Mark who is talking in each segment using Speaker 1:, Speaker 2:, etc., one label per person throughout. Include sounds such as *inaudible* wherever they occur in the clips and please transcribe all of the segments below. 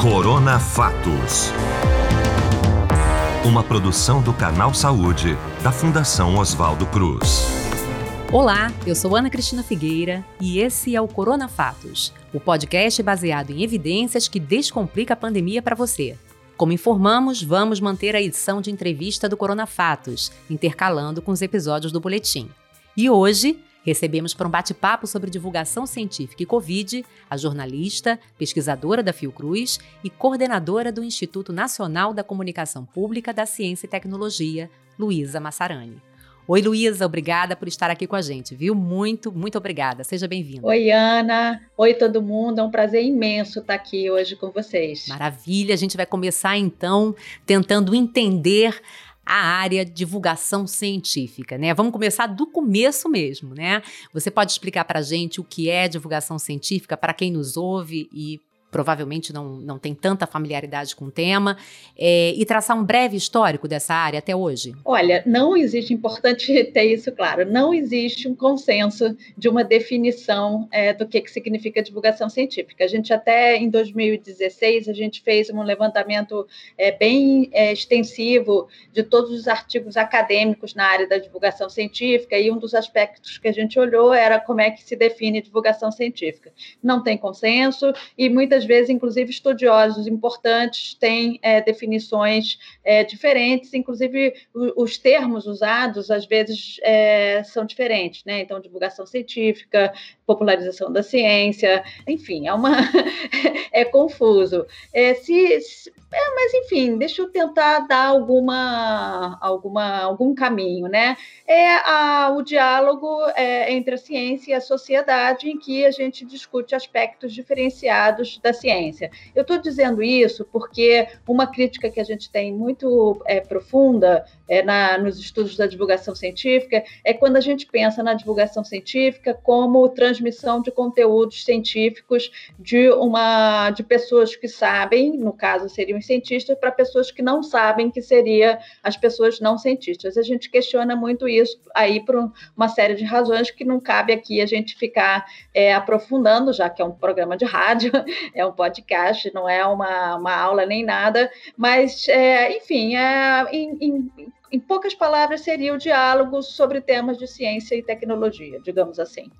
Speaker 1: Corona Fatos. Uma produção do Canal Saúde, da Fundação Oswaldo Cruz.
Speaker 2: Olá, eu sou Ana Cristina Figueira e esse é o Corona Fatos, o podcast baseado em evidências que descomplica a pandemia para você. Como informamos, vamos manter a edição de entrevista do Corona Fatos, intercalando com os episódios do boletim. E hoje Recebemos para um bate-papo sobre divulgação científica e Covid a jornalista, pesquisadora da Fiocruz e coordenadora do Instituto Nacional da Comunicação Pública da Ciência e Tecnologia, Luísa Massarani. Oi, Luísa, obrigada por estar aqui com a gente, viu? Muito, muito obrigada. Seja bem-vinda.
Speaker 3: Oi, Ana. Oi, todo mundo. É um prazer imenso estar aqui hoje com vocês.
Speaker 2: Maravilha. A gente vai começar então tentando entender a área divulgação científica, né? Vamos começar do começo mesmo, né? Você pode explicar para a gente o que é divulgação científica para quem nos ouve e provavelmente não, não tem tanta familiaridade com o tema, é, e traçar um breve histórico dessa área até hoje?
Speaker 3: Olha, não existe, importante *laughs* ter isso claro, não existe um consenso de uma definição é, do que, que significa divulgação científica. A gente até em 2016, a gente fez um levantamento é, bem é, extensivo de todos os artigos acadêmicos na área da divulgação científica, e um dos aspectos que a gente olhou era como é que se define divulgação científica. Não tem consenso, e muitas muitas vezes, inclusive, estudiosos importantes têm é, definições é, diferentes, inclusive os termos usados, às vezes, é, são diferentes, né? Então, divulgação científica, popularização da ciência, enfim, é uma *laughs* é confuso. É, se, é, mas enfim, deixa eu tentar dar alguma, alguma, algum caminho, né? É a, o diálogo é, entre a ciência e a sociedade em que a gente discute aspectos diferenciados da ciência. Eu estou dizendo isso porque uma crítica que a gente tem muito é, profunda é, na, nos estudos da divulgação científica é quando a gente pensa na divulgação científica como transmissão de conteúdos científicos de uma de pessoas que sabem, no caso seriam os cientistas, para pessoas que não sabem, que seria as pessoas não cientistas. A gente questiona muito isso aí por uma série de razões que não cabe aqui a gente ficar é, aprofundando, já que é um programa de rádio, *laughs* é um podcast, não é uma, uma aula nem nada, mas, é, enfim, é, em, em em poucas palavras, seria o diálogo sobre temas de ciência e tecnologia, digamos assim.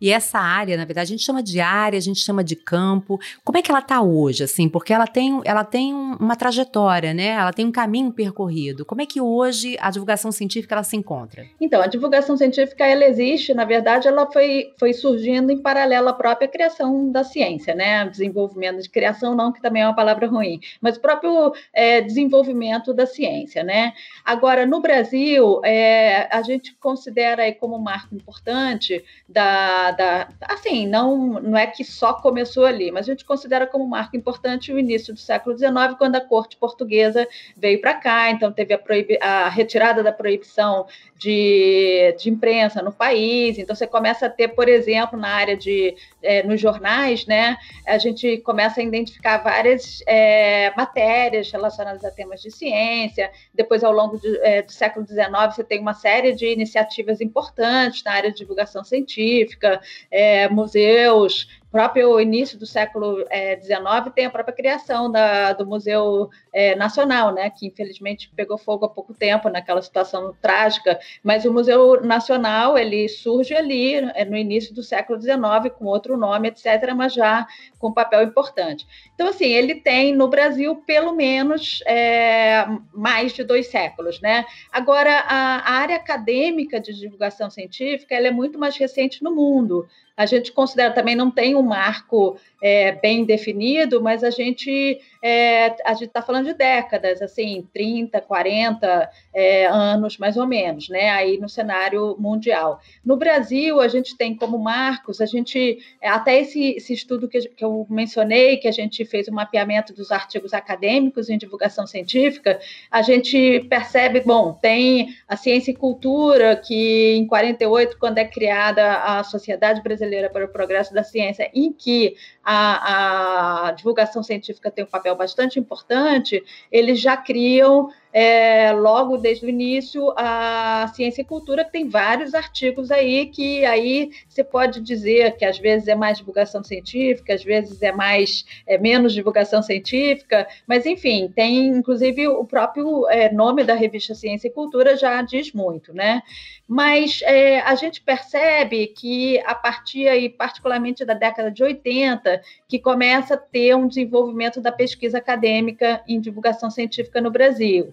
Speaker 2: E essa área, na verdade, a gente chama de área, a gente chama de campo. Como é que ela está hoje, assim? Porque ela tem, ela tem uma trajetória, né? Ela tem um caminho percorrido. Como é que hoje a divulgação científica ela se encontra?
Speaker 3: Então, a divulgação científica ela existe, na verdade, ela foi, foi surgindo em paralelo à própria criação da ciência, né? Desenvolvimento de criação, não, que também é uma palavra ruim, mas o próprio é, desenvolvimento da ciência, né? Agora Agora, no Brasil, é, a gente considera aí como marco importante da, da, assim, não, não é que só começou ali, mas a gente considera como marco importante o início do século XIX, quando a corte portuguesa veio para cá, então teve a, a, retirada da proibição de, de imprensa no país, então você começa a ter, por exemplo, na área de, é, nos jornais, né, a gente começa a identificar várias é, matérias relacionadas a temas de ciência, depois ao longo de, é, do século XIX, você tem uma série de iniciativas importantes na área de divulgação científica, é, museus, próprio início do século XIX é, tem a própria criação da, do Museu é, Nacional, né, que infelizmente pegou fogo há pouco tempo naquela situação trágica, mas o Museu Nacional ele surge ali é, no início do século XIX com outro nome, etc., mas já com um papel importante. Então, assim, ele tem no Brasil pelo menos é, mais de dois séculos, né? Agora, a, a área acadêmica de divulgação científica ela é muito mais recente no mundo. A gente considera também não tem um marco é, bem definido, mas a gente é, a gente está falando de décadas, assim, 30, 40 é, anos mais ou menos, né? Aí no cenário mundial. No Brasil, a gente tem como marcos, a gente até esse, esse estudo que, que eu mencionei, que a gente fez o um mapeamento dos artigos acadêmicos em divulgação científica, a gente percebe, bom, tem a ciência e cultura, que em 48, quando é criada a Sociedade Brasileira para o Progresso da Ciência, em que a, a divulgação científica tem um papel bastante importante, eles já criam é, logo desde o início a ciência e cultura, que tem vários artigos aí que aí você pode dizer que às vezes é mais divulgação científica, às vezes é mais é menos divulgação científica, mas enfim, tem inclusive o próprio é, nome da revista Ciência e Cultura já diz muito, né? Mas é, a gente percebe que a partir aí, particularmente da década de 80, que começa a ter um desenvolvimento da pesquisa acadêmica em divulgação científica no Brasil.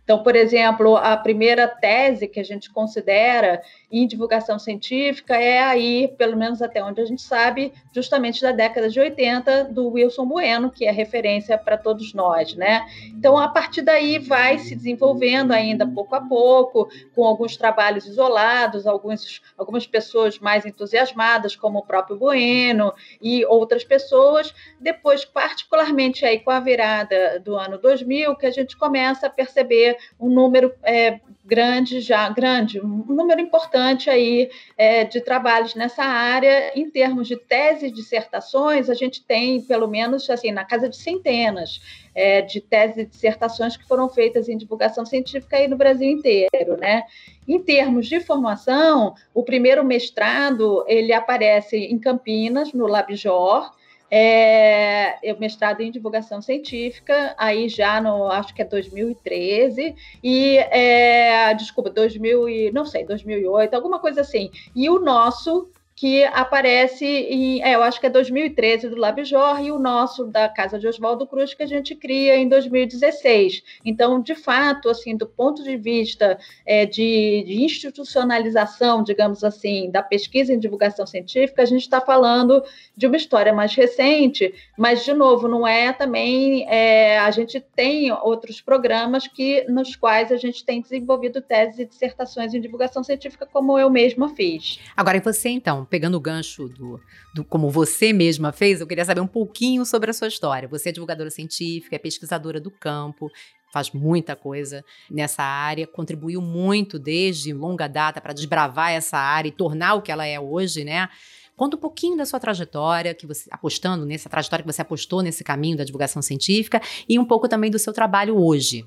Speaker 3: Então, por exemplo, a primeira tese que a gente considera em divulgação científica é aí, pelo menos até onde a gente sabe, justamente da década de 80, do Wilson Bueno, que é referência para todos nós, né? Então, a partir daí vai se desenvolvendo ainda pouco a pouco, com alguns trabalhos isolados, alguns, algumas pessoas mais entusiasmadas, como o próprio Bueno e outras pessoas. Depois, particularmente aí com a virada do ano 2000, que a gente começa a perceber um número é, grande já, grande, um número importante aí é, de trabalhos nessa área. Em termos de teses e dissertações, a gente tem pelo menos assim na casa de centenas é, de teses e dissertações que foram feitas em divulgação científica aí no Brasil inteiro, né? Em termos de formação, o primeiro mestrado ele aparece em Campinas, no Labjor, é, eu mestrado em divulgação científica, aí já no, acho que é 2013, e, é, desculpa, 2000 e, não sei, 2008, alguma coisa assim. E o nosso que aparece em, é, eu acho que é 2013 do LabJOR e o nosso da Casa de Oswaldo Cruz que a gente cria em 2016. Então, de fato, assim, do ponto de vista é, de, de, institucionalização, digamos assim, da pesquisa em divulgação científica, a gente está falando de uma história mais recente, mas de novo, não é também é, a gente tem outros programas que nos quais a gente tem desenvolvido teses e dissertações em divulgação científica, como eu mesma fiz.
Speaker 2: Agora, e você então? Pegando o gancho do, do, como você mesma fez, eu queria saber um pouquinho sobre a sua história. Você é divulgadora científica, é pesquisadora do campo, faz muita coisa nessa área, contribuiu muito desde longa data para desbravar essa área e tornar o que ela é hoje, né? Conta um pouquinho da sua trajetória, que você apostando nessa trajetória que você apostou nesse caminho da divulgação científica e um pouco também do seu trabalho hoje.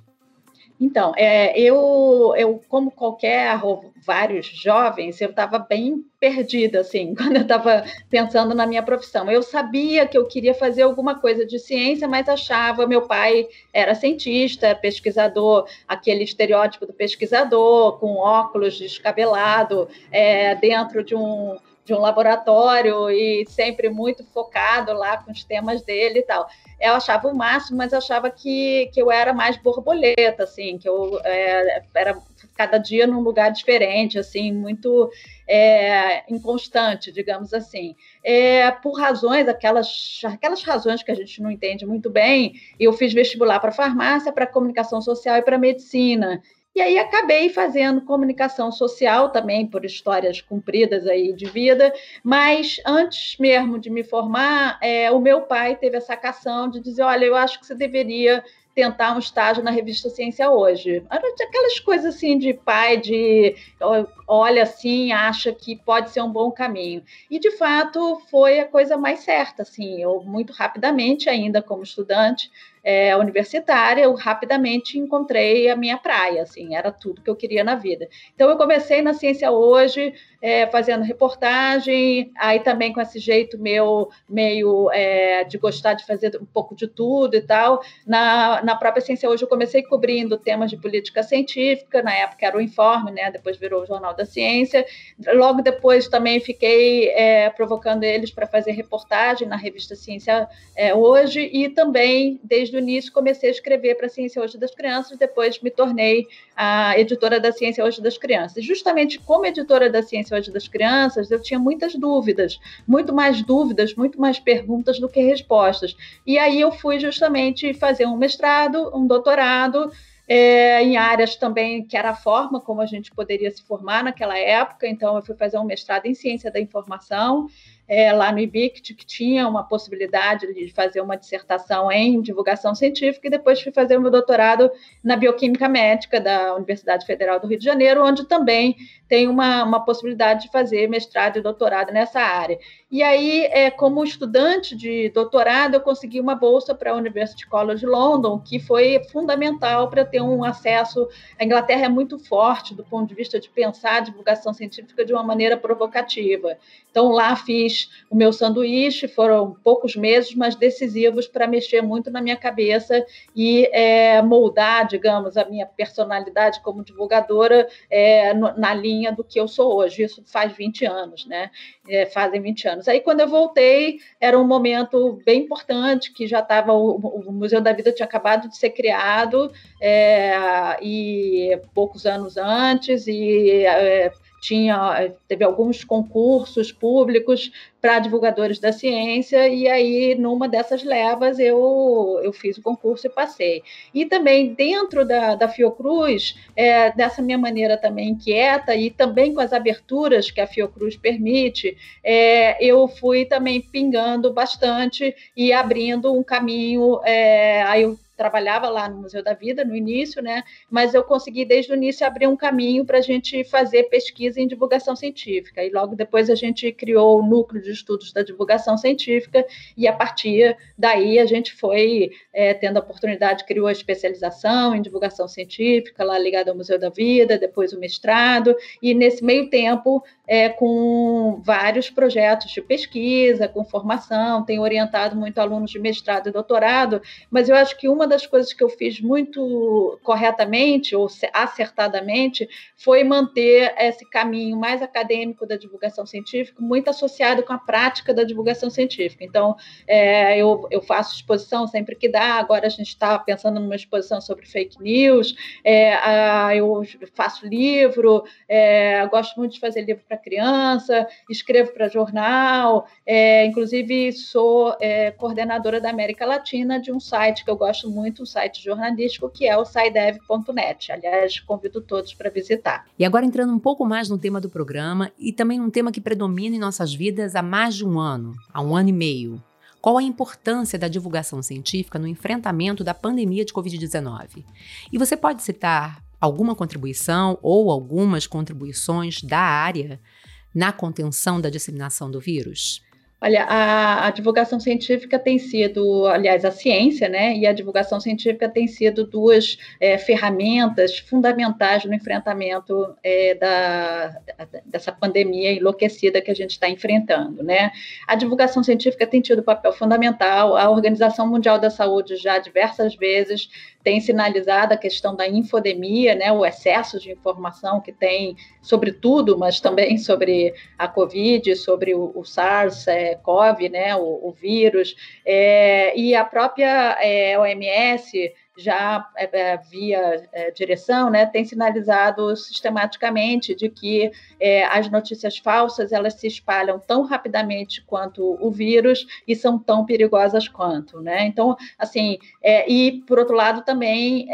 Speaker 3: Então, é, eu, eu, como qualquer vários jovens, eu estava bem perdida, assim, *laughs* quando eu estava pensando na minha profissão. Eu sabia que eu queria fazer alguma coisa de ciência, mas achava, meu pai era cientista, pesquisador, aquele estereótipo do pesquisador, com óculos descabelado, é, dentro de um de um laboratório e sempre muito focado lá com os temas dele e tal. Eu achava o máximo, mas achava que, que eu era mais borboleta, assim, que eu é, era cada dia num lugar diferente, assim, muito é, inconstante, digamos assim. É, por razões, aquelas, aquelas razões que a gente não entende muito bem, eu fiz vestibular para farmácia, para comunicação social e para medicina. E aí acabei fazendo comunicação social também por histórias cumpridas aí de vida, mas antes mesmo de me formar, é, o meu pai teve a sacação de dizer, olha, eu acho que você deveria tentar um estágio na revista Ciência Hoje. Aquelas coisas assim de pai, de olha assim, acha que pode ser um bom caminho. E de fato foi a coisa mais certa, assim, eu muito rapidamente ainda como estudante é, universitária, eu rapidamente encontrei a minha praia, assim, era tudo que eu queria na vida. Então, eu comecei na Ciência Hoje, é, fazendo reportagem, aí também com esse jeito meu, meio é, de gostar de fazer um pouco de tudo e tal. Na, na própria Ciência Hoje, eu comecei cobrindo temas de política científica, na época era o Informe, né, depois virou o Jornal da Ciência. Logo depois também fiquei é, provocando eles para fazer reportagem na revista Ciência é, Hoje, e também, desde desde o início comecei a escrever para a Ciência Hoje das Crianças, depois me tornei a editora da Ciência Hoje das Crianças. Justamente como editora da Ciência Hoje das Crianças, eu tinha muitas dúvidas, muito mais dúvidas, muito mais perguntas do que respostas. E aí eu fui justamente fazer um mestrado, um doutorado, é, em áreas também que era a forma como a gente poderia se formar naquela época. Então, eu fui fazer um mestrado em ciência da informação é, lá no IBICT, que tinha uma possibilidade de fazer uma dissertação em divulgação científica, e depois fui fazer o meu doutorado na Bioquímica Médica da Universidade Federal do Rio de Janeiro, onde também tem uma, uma possibilidade de fazer mestrado e doutorado nessa área. E aí, é, como estudante de doutorado, eu consegui uma bolsa para a University College London, que foi fundamental para ter um acesso. A Inglaterra é muito forte do ponto de vista de pensar a divulgação científica de uma maneira provocativa. Então, lá fiz o meu sanduíche, foram poucos meses, mas decisivos para mexer muito na minha cabeça e é, moldar, digamos, a minha personalidade como divulgadora é, na linha do que eu sou hoje. Isso faz 20 anos, né? É, fazem 20 anos. Aí, quando eu voltei, era um momento bem importante, que já estava. O, o, Museu da Vida tinha acabado de ser criado, é, e poucos anos antes, e é, tinha teve alguns concursos públicos para divulgadores da ciência e aí numa dessas levas eu, eu fiz o concurso e passei e também dentro da, da Fiocruz é, dessa minha maneira também inquieta e também com as aberturas que a Fiocruz permite é, eu fui também pingando bastante e abrindo um caminho é, aí eu trabalhava lá no Museu da Vida no início, né? Mas eu consegui desde o início abrir um caminho para a gente fazer pesquisa em divulgação científica. E logo depois a gente criou o núcleo de estudos da divulgação científica e a partir daí a gente foi é, tendo a oportunidade, criou a especialização em divulgação científica lá ligada ao Museu da Vida, depois o mestrado e nesse meio tempo é, com vários projetos de pesquisa, com formação, tenho orientado muito alunos de mestrado e doutorado, mas eu acho que uma das coisas que eu fiz muito corretamente ou acertadamente foi manter esse caminho mais acadêmico da divulgação científica muito associado com a prática da divulgação científica. Então, é, eu, eu faço exposição sempre que dá, agora a gente está pensando numa exposição sobre fake news, é, a, eu faço livro, é, gosto muito de fazer livro para criança, escrevo para jornal, é, inclusive sou é, coordenadora da América Latina de um site que eu gosto muito, um site jornalístico, que é o saidev.net. Aliás, convido todos para visitar.
Speaker 2: E agora entrando um pouco mais no tema do programa e também num tema que predomina em nossas vidas há mais de um ano, há um ano e meio. Qual a importância da divulgação científica no enfrentamento da pandemia de Covid-19? E você pode citar alguma contribuição ou algumas contribuições da área na contenção da disseminação do vírus?
Speaker 3: Olha, a, a, divulgação científica tem sido, aliás, a ciência, né, e a divulgação científica tem sido duas é, ferramentas fundamentais no enfrentamento é, da, dessa pandemia enlouquecida que a gente está enfrentando, né. A divulgação científica tem tido papel fundamental. A Organização Mundial da Saúde já diversas vezes tem sinalizado a questão da infodemia, né, o excesso de informação que tem sobre tudo, mas também *laughs* sobre a Covid, sobre o, o SARS-CoV, é, né, o, o vírus, é, e a própria é, OMS já é, via é, direção, né, tem sinalizado sistematicamente de que é, as notícias falsas elas se espalham tão rapidamente quanto o vírus e são tão perigosas quanto, né? Então, assim, e por outro lado também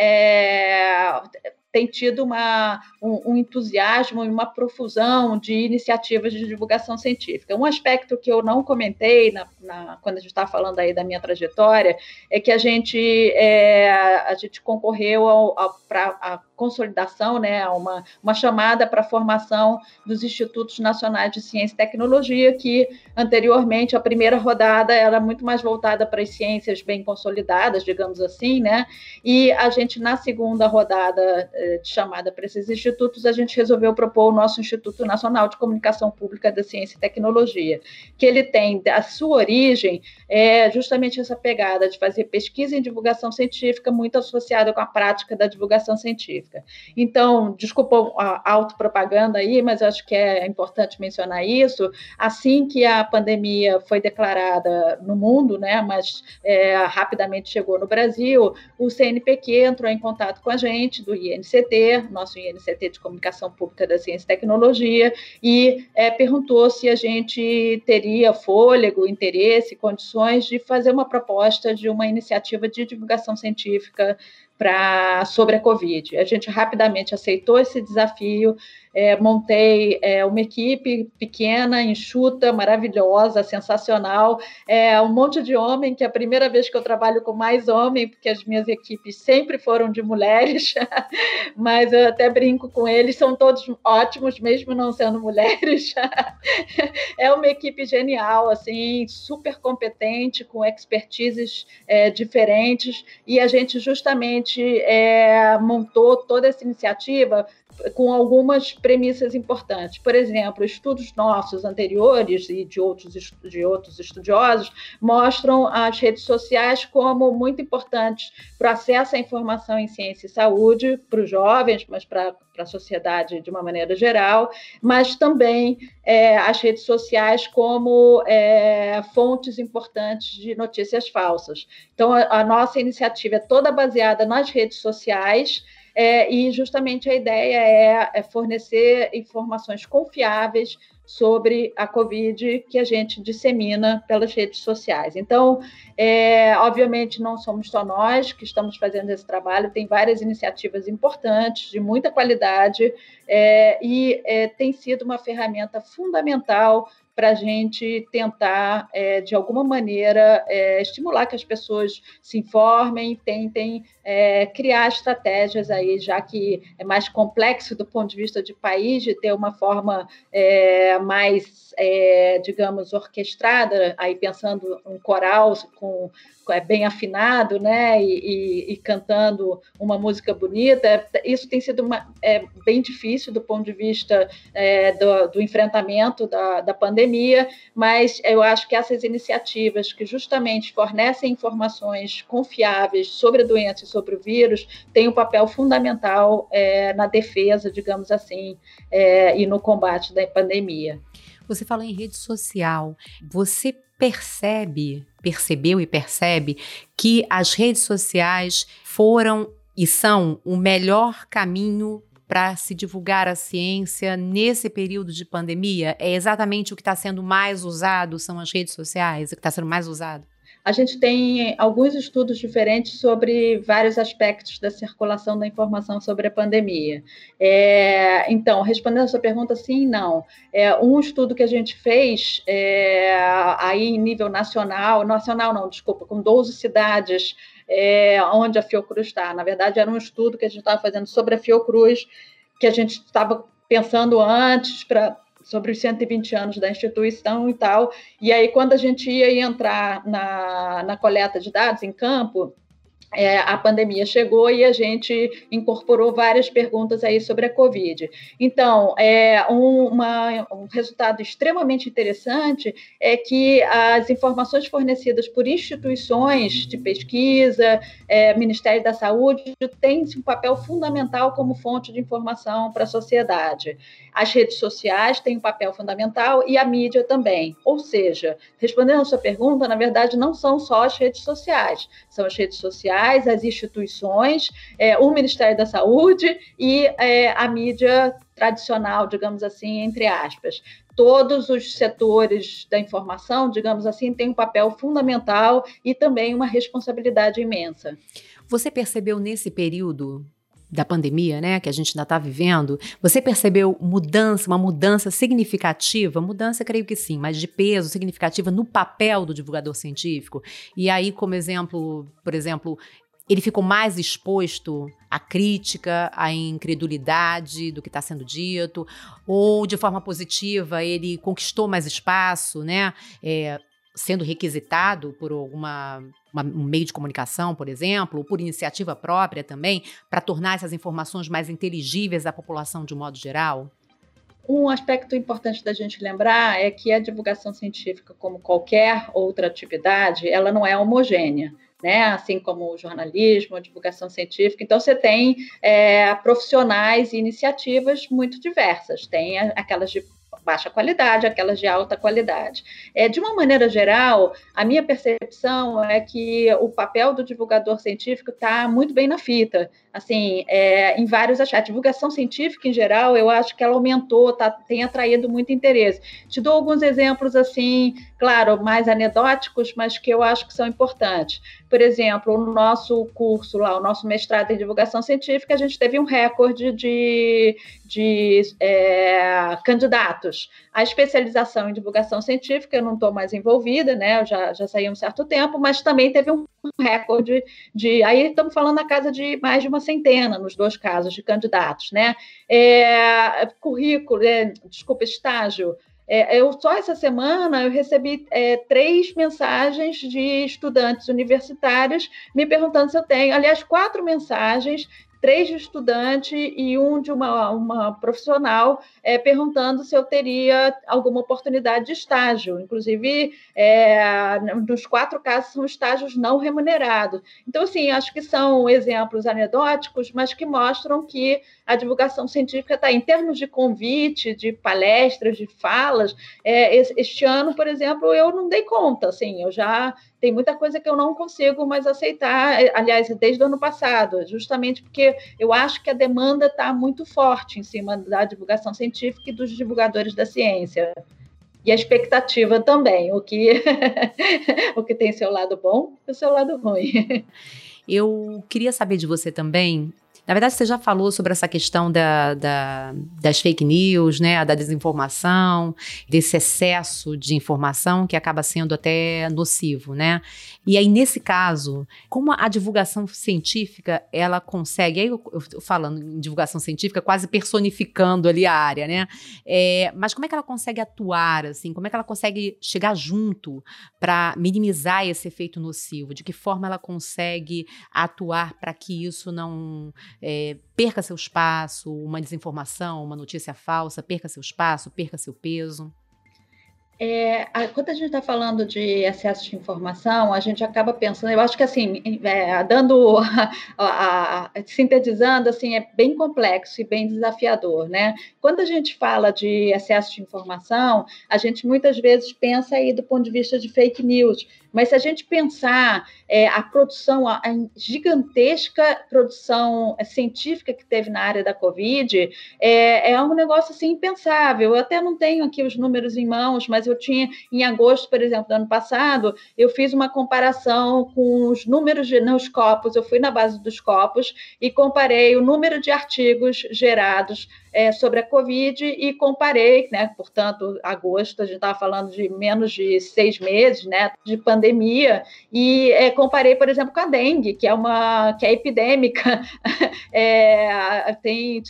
Speaker 3: tem tido uma, um, um, entusiasmo e uma profusão de iniciativas de divulgação científica. Um aspecto que eu não comentei na, na, quando a gente está falando aí da minha trajetória é que a gente, é, a gente concorreu para a consolidação, né, uma, uma chamada para a formação dos Institutos Nacionais de Ciência e Tecnologia, que anteriormente a primeira rodada era muito mais voltada para as ciências bem consolidadas, digamos assim, né, e a gente na segunda rodada de chamada para esses institutos, a gente resolveu propor o nosso Instituto Nacional de Comunicação Pública da Ciência e Tecnologia, que ele tem a sua origem é justamente essa pegada de fazer pesquisa em divulgação científica muito associada com a prática da divulgação científica. Então, desculpa a autopropaganda aí, mas acho que é importante mencionar isso. Assim que a pandemia foi declarada no mundo, né, mas é, rapidamente chegou no Brasil, o CNPq entrou em contato com a gente do INC INCT, nosso INCT de Comunicação Pública da Ciência e Tecnologia, e é, perguntou se a gente teria fôlego, interesse, condições de fazer uma proposta de uma iniciativa de divulgação científica pra, sobre a Covid. A gente rapidamente aceitou esse desafio, é, montei é, uma equipe pequena, enxuta, maravilhosa, sensacional. É, um monte de homem, que é a primeira vez que eu trabalho com mais homem, porque as minhas equipes sempre foram de mulheres, *laughs* mas eu até brinco com eles, são todos ótimos, mesmo não sendo mulheres. *laughs* é uma equipe genial, assim, super competente, com expertises é, diferentes, e a gente justamente é, montou toda essa iniciativa com algumas premissas importantes. Por exemplo, estudos nossos anteriores e de outros, de outros estudiosos mostram as redes sociais como muito importantes para o acesso à informação em ciência e saúde para os jovens, mas para a sociedade de uma maneira geral, mas também é, as redes sociais como é, fontes importantes de notícias falsas. Então, a, a nossa iniciativa é toda baseada nas redes sociais é, e justamente a ideia é, é fornecer informações confiáveis sobre a Covid que a gente dissemina pelas redes sociais. Então, é, obviamente, não somos só nós que estamos fazendo esse trabalho, tem várias iniciativas importantes, de muita qualidade, é, e é, tem sido uma ferramenta fundamental para a gente tentar, é, de alguma maneira, é, estimular que as pessoas se informem, tentem é, criar estratégias aí, já que é mais complexo do ponto de vista de país, de ter uma forma é, mais, é, digamos, orquestrada, aí pensando um coral com é bem afinado, né, e, e, e, cantando uma música bonita. Isso tem sido uma, é, bem difícil do ponto de vista é, do, do, enfrentamento da, da pandemia, mas eu acho que essas iniciativas que justamente fornecem informações confiáveis sobre a doença e sobre o vírus têm um papel fundamental é, na defesa, digamos assim, é, e no combate da pandemia.
Speaker 2: Você falou em rede social. Você percebe, percebeu e percebe que as redes sociais foram e são o melhor caminho para se divulgar a ciência nesse período de pandemia? É exatamente o que está sendo mais usado, são as redes sociais, o que está sendo mais usado?
Speaker 3: A gente tem alguns estudos diferentes sobre vários aspectos da circulação da informação sobre a pandemia. É, então, respondendo a sua pergunta, sim e não. É, um estudo que a gente fez é, aí em nível nacional, nacional não, desculpa, com 12 cidades é, onde a Fiocruz está. Na verdade, era um estudo que a gente estava fazendo sobre a Fiocruz, que a gente estava pensando antes para sobre os 120 anos da instituição e tal. E aí, quando a gente ia entrar na, na coleta de dados em campo, é, a pandemia chegou e a gente incorporou várias perguntas aí sobre a Covid. Então, é, um, uma, um resultado extremamente interessante é que as informações fornecidas por instituições de pesquisa, é, Ministério da Saúde, têm um papel fundamental como fonte de informação para a sociedade. As redes sociais têm um papel fundamental e a mídia também. Ou seja, respondendo a sua pergunta, na verdade, não são só as redes sociais, são as redes sociais, as instituições, é, o Ministério da Saúde e é, a mídia tradicional, digamos assim, entre aspas. Todos os setores da informação, digamos assim, têm um papel fundamental e também uma responsabilidade imensa.
Speaker 2: Você percebeu nesse período da pandemia, né, que a gente ainda está vivendo, você percebeu mudança, uma mudança significativa, mudança creio que sim, mas de peso significativa no papel do divulgador científico? E aí, como exemplo, por exemplo, ele ficou mais exposto à crítica, à incredulidade do que está sendo dito, ou de forma positiva ele conquistou mais espaço, né? É, sendo requisitado por alguma uma, um meio de comunicação, por exemplo, ou por iniciativa própria também, para tornar essas informações mais inteligíveis à população de um modo geral?
Speaker 3: Um aspecto importante da gente lembrar é que a divulgação científica, como qualquer outra atividade, ela não é homogênea. Né? assim como o jornalismo, a divulgação científica. Então, você tem é, profissionais e iniciativas muito diversas. Tem aquelas de baixa qualidade, aquelas de alta qualidade. É, de uma maneira geral, a minha percepção é que o papel do divulgador científico está muito bem na fita, assim, é, em vários aspectos. A divulgação científica, em geral, eu acho que ela aumentou, tá, tem atraído muito interesse. Te dou alguns exemplos, assim, claro, mais anedóticos, mas que eu acho que são importantes. Por exemplo, no nosso curso lá, o nosso mestrado em divulgação científica, a gente teve um recorde de, de é, candidatos. A especialização em divulgação científica, eu não estou mais envolvida, né? Eu já, já saí há um certo tempo, mas também teve um recorde de. Aí estamos falando na casa de mais de uma centena, nos dois casos, de candidatos, né? É, currículo, é, desculpa, estágio. É, eu só essa semana eu recebi é, três mensagens de estudantes universitários me perguntando se eu tenho, aliás, quatro mensagens três de estudante e um de uma, uma profissional é, perguntando se eu teria alguma oportunidade de estágio. Inclusive, é, nos quatro casos são estágios não remunerados. Então, assim, acho que são exemplos anedóticos, mas que mostram que a divulgação científica está em termos de convite, de palestras, de falas. É, este ano, por exemplo, eu não dei conta, assim, eu já tem muita coisa que eu não consigo mais aceitar, é, aliás, desde o ano passado, justamente porque eu acho que a demanda está muito forte em cima da divulgação científica e dos divulgadores da ciência. E a expectativa também, o que, *laughs* o que tem seu lado bom e o seu lado ruim.
Speaker 2: Eu queria saber de você também na verdade, você já falou sobre essa questão da, da, das fake news, né, da desinformação, desse excesso de informação que acaba sendo até nocivo, né? E aí, nesse caso, como a divulgação científica, ela consegue, aí eu, eu falando em divulgação científica, quase personificando ali a área, né? É, mas como é que ela consegue atuar, assim? Como é que ela consegue chegar junto para minimizar esse efeito nocivo? De que forma ela consegue atuar para que isso não é, perca seu espaço, uma desinformação, uma notícia falsa, perca seu espaço, perca seu peso?
Speaker 3: É, a, quando a gente está falando de excesso de informação, a gente acaba pensando, eu acho que assim, é, dando, *laughs* a, a, sintetizando, assim, é bem complexo e bem desafiador, né? Quando a gente fala de excesso de informação, a gente muitas vezes pensa aí do ponto de vista de fake news, mas se a gente pensar é, a produção, a, a, gigantesca produção é, científica que teve na área da Covid, é, é um negócio assim impensável. Eu até não tenho aqui os números em mãos, mas eu tinha, em agosto, por exemplo, do ano passado, eu fiz uma comparação com os números de, nos copos, eu fui na base dos copos e comparei o número de artigos gerados é, sobre a Covid e comparei, né, portanto, agosto, a gente estava falando de menos de seis meses né, de pandemia, e é, comparei, por exemplo, com a dengue, que é uma que é epidêmica, *laughs* é, tem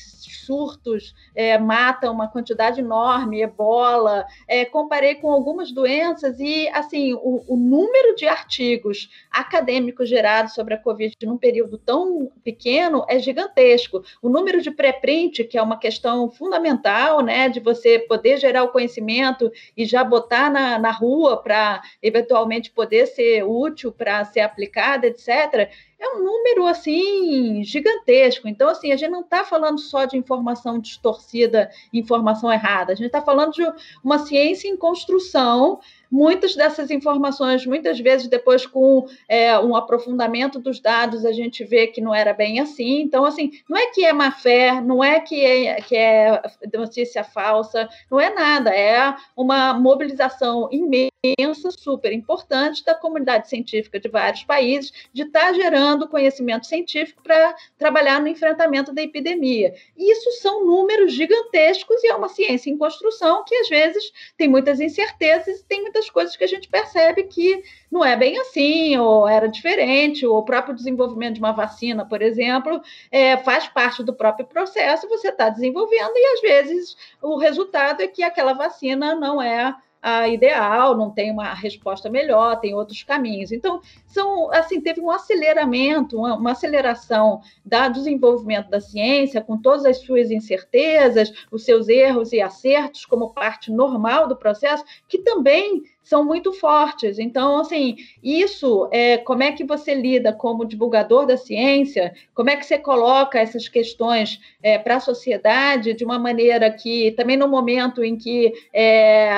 Speaker 3: surtos, é, mata uma quantidade enorme, ebola. É, comparei com algumas doenças e, assim, o, o, número de artigos acadêmicos gerados sobre a Covid num período tão pequeno é gigantesco. O número de pré-print, que é uma questão fundamental, né, de você poder gerar o conhecimento e já botar na, na rua para eventualmente poder ser útil para ser aplicada, etc é um número assim gigantesco. Então, assim, a gente não está falando só de informação distorcida, informação errada. A gente está falando de uma ciência em construção Muitas dessas informações, muitas vezes, depois com é, um aprofundamento dos dados, a gente vê que não era bem assim. Então, assim, não é que é má fé, não é que é, que é notícia falsa, não é nada, é uma mobilização imensa, super importante da comunidade científica de vários países, de estar tá gerando conhecimento científico para trabalhar no enfrentamento da epidemia. E isso são números gigantescos e é uma ciência em construção que, às vezes, tem muitas incertezas e tem muitas coisas que a gente percebe que não é bem assim, ou era diferente, ou o próprio desenvolvimento de uma vacina, por exemplo, é, faz parte do próprio processo, você está desenvolvendo, e às vezes o resultado é que aquela vacina não é a ideal, não tem uma resposta melhor, tem outros caminhos. Então, são assim, teve um aceleramento, uma, uma aceleração do desenvolvimento da ciência, com todas as suas incertezas, os seus erros e acertos como parte normal do processo, que também são muito fortes. Então, assim, isso é como é que você lida como divulgador da ciência, como é que você coloca essas questões é, para a sociedade de uma maneira que também no momento em que é,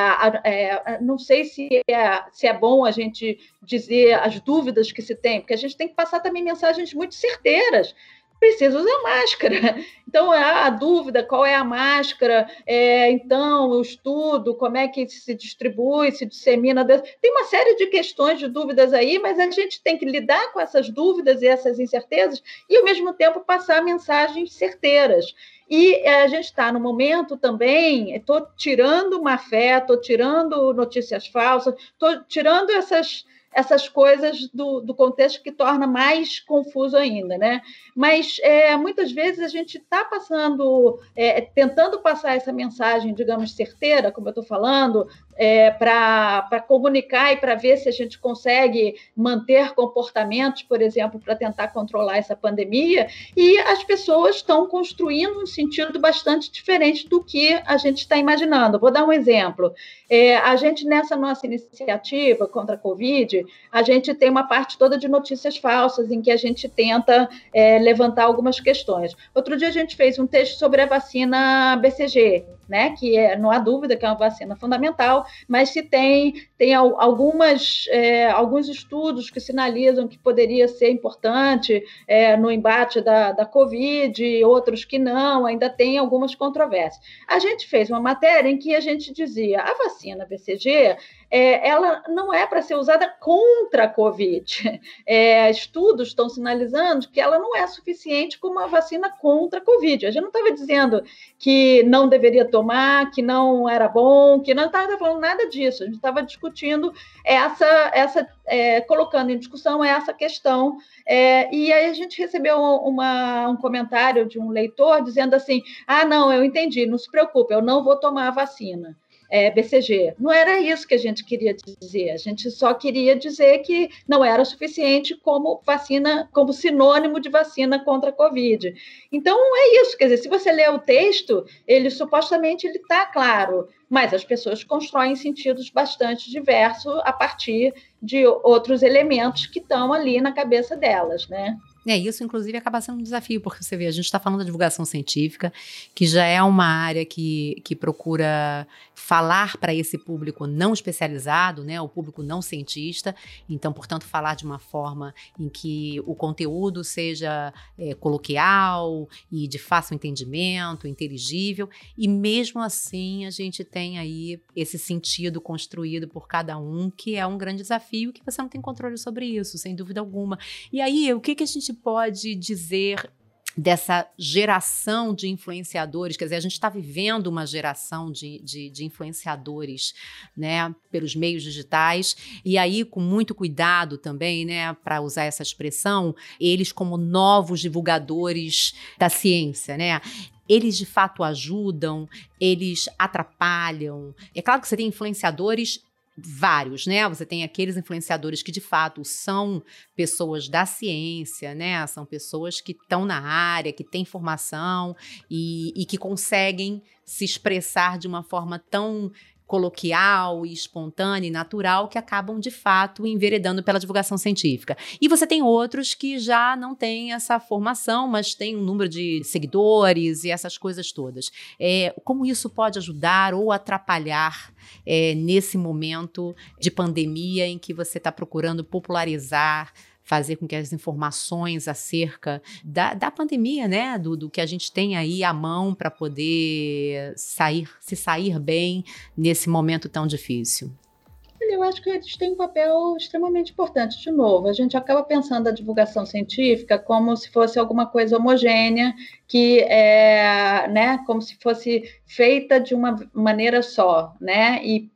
Speaker 3: é, não sei se é, se é bom a gente dizer as dúvidas que se tem, porque a gente tem que passar também mensagens muito certeiras precisa usar máscara. *laughs* Então, a, a dúvida, qual é a máscara? É, então, o estudo, como é que se distribui, se dissemina. Tem uma série de questões, de dúvidas aí, mas a gente tem que lidar com essas dúvidas e essas incertezas e, ao mesmo tempo, passar mensagens certeiras. E é, a gente está no momento também, estou tirando má fé, estou tirando notícias falsas, estou tirando essas essas coisas do, do contexto que torna mais confuso ainda, né? Mas é, muitas vezes a gente está passando, é, tentando passar essa mensagem, digamos, certeira, como eu estou falando, é, para comunicar e para ver se a gente consegue manter comportamentos, por exemplo, para tentar controlar essa pandemia, e as pessoas estão construindo um sentido bastante diferente do que a gente está imaginando. Vou dar um exemplo. É, a gente, nessa nossa iniciativa contra a Covid, a gente tem uma parte toda de notícias falsas, em que a gente tenta é, levantar algumas questões. Outro dia a gente fez um texto sobre a vacina BCG, né, que é, não há dúvida que é uma vacina fundamental, mas se tem, tem algumas, é, alguns estudos que sinalizam que poderia ser importante é, no embate da, da Covid, outros que não, ainda tem algumas controvérsias. A gente fez uma matéria em que a gente dizia a vacina BCG é, ela não é para ser usada contra a Covid. É, estudos estão sinalizando que ela não é suficiente como uma vacina contra a Covid. A gente não estava dizendo que não deveria tomar, que não era bom, que não estava falando nada disso. A gente estava discutindo essa, essa é, colocando em discussão essa questão. É, e aí a gente recebeu uma, um comentário de um leitor dizendo assim: ah, não, eu entendi, não se preocupe, eu não vou tomar a vacina é, BCG. Não era isso que a gente queria dizer. A gente só queria dizer que não era suficiente como vacina, como sinônimo de vacina contra a Covid. Então é isso. Quer dizer, se você ler o texto, ele supostamente ele está claro, mas as pessoas constroem sentidos bastante diversos a partir de outros elementos que estão ali na cabeça delas, né?
Speaker 2: É, isso inclusive acaba sendo um desafio, porque você vê, a gente está falando da divulgação científica, que já é uma área que, que procura falar para esse público não especializado, né, o público não cientista, então, portanto, falar de uma forma em que o conteúdo seja é, coloquial e de fácil entendimento, inteligível, e mesmo assim a gente tem aí esse sentido construído por cada um, que é um grande desafio, que você não tem controle sobre isso, sem dúvida alguma. E aí, o que, que a gente pode dizer dessa geração de influenciadores, quer dizer, a gente está vivendo uma geração de, de, de, influenciadores, né, pelos meios digitais, e aí com muito cuidado também, né, para usar essa expressão, eles como novos divulgadores da ciência, né, eles de fato ajudam, eles atrapalham. É claro que você tem influenciadores vários, né? Você tem aqueles influenciadores que de fato são pessoas da ciência, né? São pessoas que estão na área, que têm formação e, e que conseguem se expressar de uma forma tão coloquial e espontânea e natural que acabam de fato enveredando pela divulgação científica. E você tem outros que já não têm essa formação, mas têm um número de seguidores e essas coisas todas. É, como isso pode ajudar ou atrapalhar é, nesse momento de pandemia em que você está procurando popularizar fazer com que as informações acerca da, da pandemia, né, do, do que a gente tem aí à mão para poder sair, se sair bem nesse momento tão difícil?
Speaker 3: Eu acho que eles têm um papel extremamente importante. De novo, a gente acaba pensando a divulgação científica como se fosse alguma coisa homogênea, que é, né, como se fosse feita de uma maneira só, né, e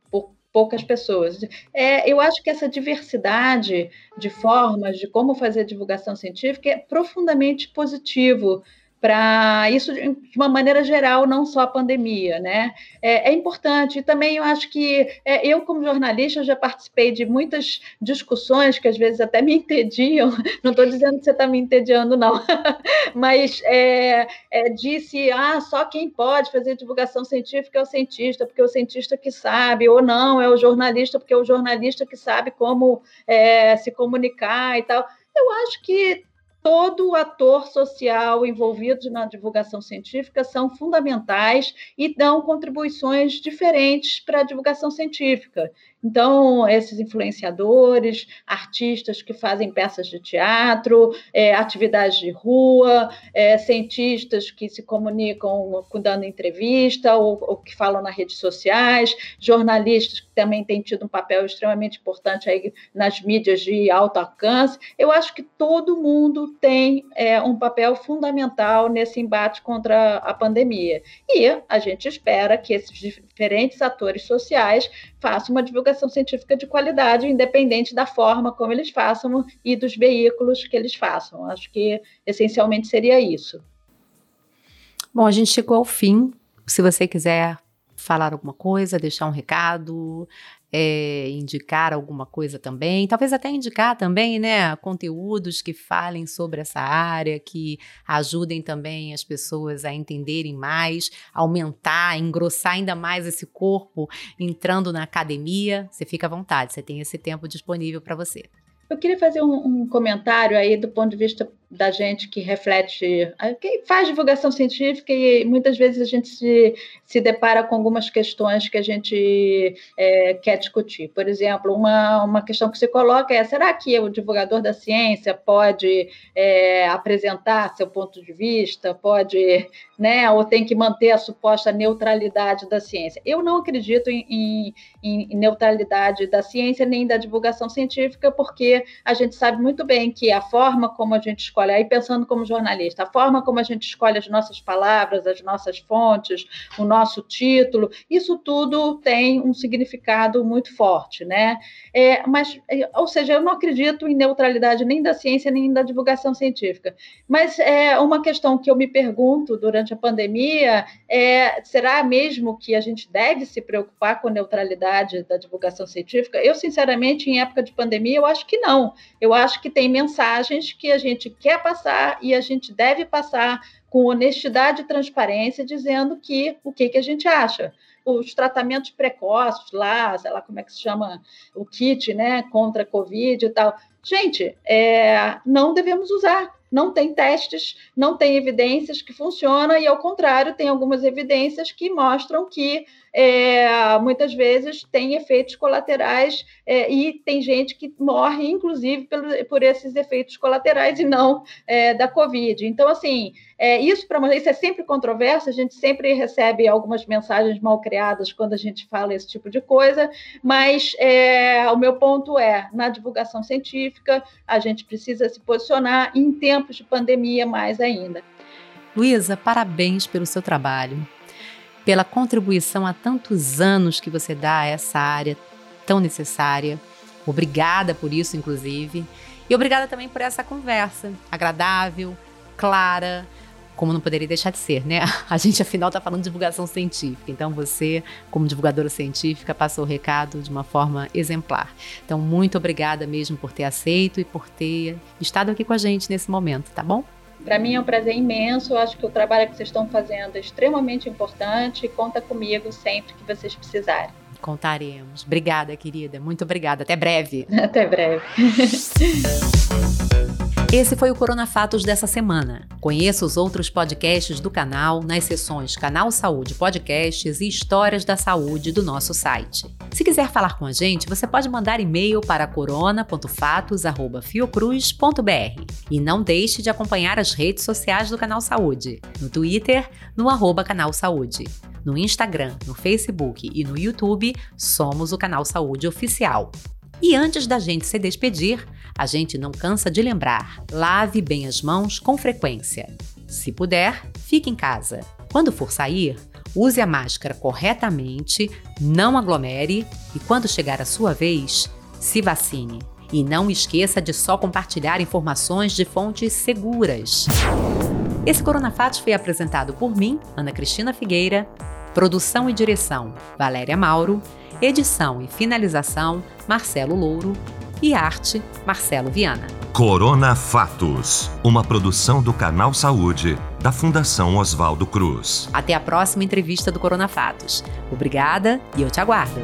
Speaker 3: poucas pessoas. É, eu acho que essa diversidade de formas de como fazer divulgação científica é profundamente positivo para isso de uma maneira geral, não só a pandemia, né? É, é importante. E também eu acho que é, eu, como jornalista, já participei de muitas discussões que às vezes até me entediam. *laughs* Não estou dizendo que você está me entediando, não, *laughs* mas é, é, disse: ah, só quem pode fazer divulgação científica é o cientista, porque é o cientista que sabe, ou não, é o jornalista, porque é o jornalista que sabe como é, se comunicar e tal. Eu acho que todo ator social envolvido na divulgação científica são fundamentais e dão contribuições diferentes para a divulgação científica. Então, esses influenciadores, artistas que fazem peças de teatro, é, atividades de rua, é, cientistas que se comunicam dando entrevista ou, ou, que falam nas redes sociais, jornalistas que também têm tido um papel extremamente importante aí nas mídias de alto alcance. Eu acho que todo mundo tem é, um papel fundamental nesse embate contra a pandemia. E a gente espera que esses diferentes atores sociais façam uma divulgação científica de qualidade, independente da forma como eles façam e dos veículos que eles façam. Acho que essencialmente seria isso.
Speaker 2: Bom, a gente chegou ao fim. Se você quiser falar alguma coisa, deixar um recado, é, indicar alguma coisa também, talvez até indicar também, né, conteúdos que falem sobre essa área, que ajudem também as pessoas a entenderem mais, aumentar, engrossar ainda mais esse corpo entrando na academia. Você fica à vontade, você tem esse tempo disponível para você.
Speaker 3: Eu queria fazer um, um, comentário aí do ponto de vista da gente que reflete, que faz divulgação científica e muitas vezes a gente se, se depara com algumas questões que a gente é, quer discutir. Por exemplo, uma, uma questão que se coloca é: será que o divulgador da ciência pode é, apresentar seu ponto de vista, pode, né, ou tem que manter a suposta neutralidade da ciência? Eu não acredito em, em, em neutralidade da ciência nem da divulgação científica, porque a gente sabe muito bem que a forma como a gente escolhe, aí pensando como jornalista, a forma como a gente escolhe as nossas palavras, as nossas fontes, o nosso título, isso tudo tem um significado muito forte, né? É, mas, é, ou seja, eu não acredito em neutralidade nem da ciência nem da divulgação científica. Mas é uma questão que eu me pergunto durante a pandemia é: será mesmo que a gente deve se preocupar com a neutralidade da divulgação científica? Eu, sinceramente, em época de pandemia, eu acho que não. Eu acho que tem mensagens que a gente quer passar e a gente deve passar com honestidade e transparência, dizendo que o que, que a gente acha. Os tratamentos precoces lá, sei lá como é que se chama, o kit, né, contra a Covid e tal. Gente, é, não devemos usar não tem testes, não tem evidências que funcionam, e ao contrário, tem algumas evidências que mostram que é, muitas vezes tem efeitos colaterais é, e tem gente que morre, inclusive, pelo, por esses efeitos colaterais e não é, da Covid. Então, assim, é, isso para isso é sempre controverso, a gente sempre recebe algumas mensagens mal criadas quando a gente fala esse tipo de coisa, mas é, o meu ponto é, na divulgação científica, a gente precisa se posicionar em tempos de pandemia mais ainda.
Speaker 2: Luísa, parabéns pelo seu trabalho pela contribuição há tantos anos que você dá a essa área tão necessária. Obrigada por isso, inclusive. E obrigada também por essa conversa agradável, clara, como não poderia deixar de ser, né? *laughs* A gente, afinal, está falando de divulgação científica. Então, você, como divulgadora científica, passou o recado de uma forma exemplar. Então, muito obrigada mesmo por ter aceito e por ter estado aqui com a gente nesse momento, tá bom?
Speaker 3: Para mim é um prazer imenso. Eu acho que o trabalho que vocês estão fazendo é extremamente importante. Conta comigo sempre que vocês precisarem.
Speaker 2: Contaremos. Obrigada, querida. Muito obrigada. Até breve. *laughs*
Speaker 3: Até breve. *laughs*
Speaker 2: Esse foi o Corona Fatos dessa semana. Conheça os outros podcasts do canal nas seções Canal Saúde Podcasts e Histórias da Saúde do nosso site. Se quiser falar com a gente, você pode mandar e-mail para corona.fatos@fiocruz.br. E não deixe de acompanhar as redes sociais do Canal Saúde. No Twitter, no arroba Canal Saúde. No Instagram, no Facebook e no YouTube, somos o Canal Saúde Oficial. E antes da gente se despedir, a gente não cansa de lembrar: lave bem as mãos com frequência. Se puder, fique em casa. Quando for sair, use a máscara corretamente, não aglomere e, quando chegar a sua vez, se vacine. E não esqueça de só compartilhar informações de fontes seguras. Esse Corona Fatos foi apresentado por mim, Ana Cristina Figueira, produção e direção Valéria Mauro, edição e finalização Marcelo Louro e arte Marcelo Viana.
Speaker 1: Corona Fatos, uma produção do Canal Saúde da Fundação Oswaldo Cruz.
Speaker 2: Até a próxima entrevista do Corona Fatos. Obrigada e eu te aguardo.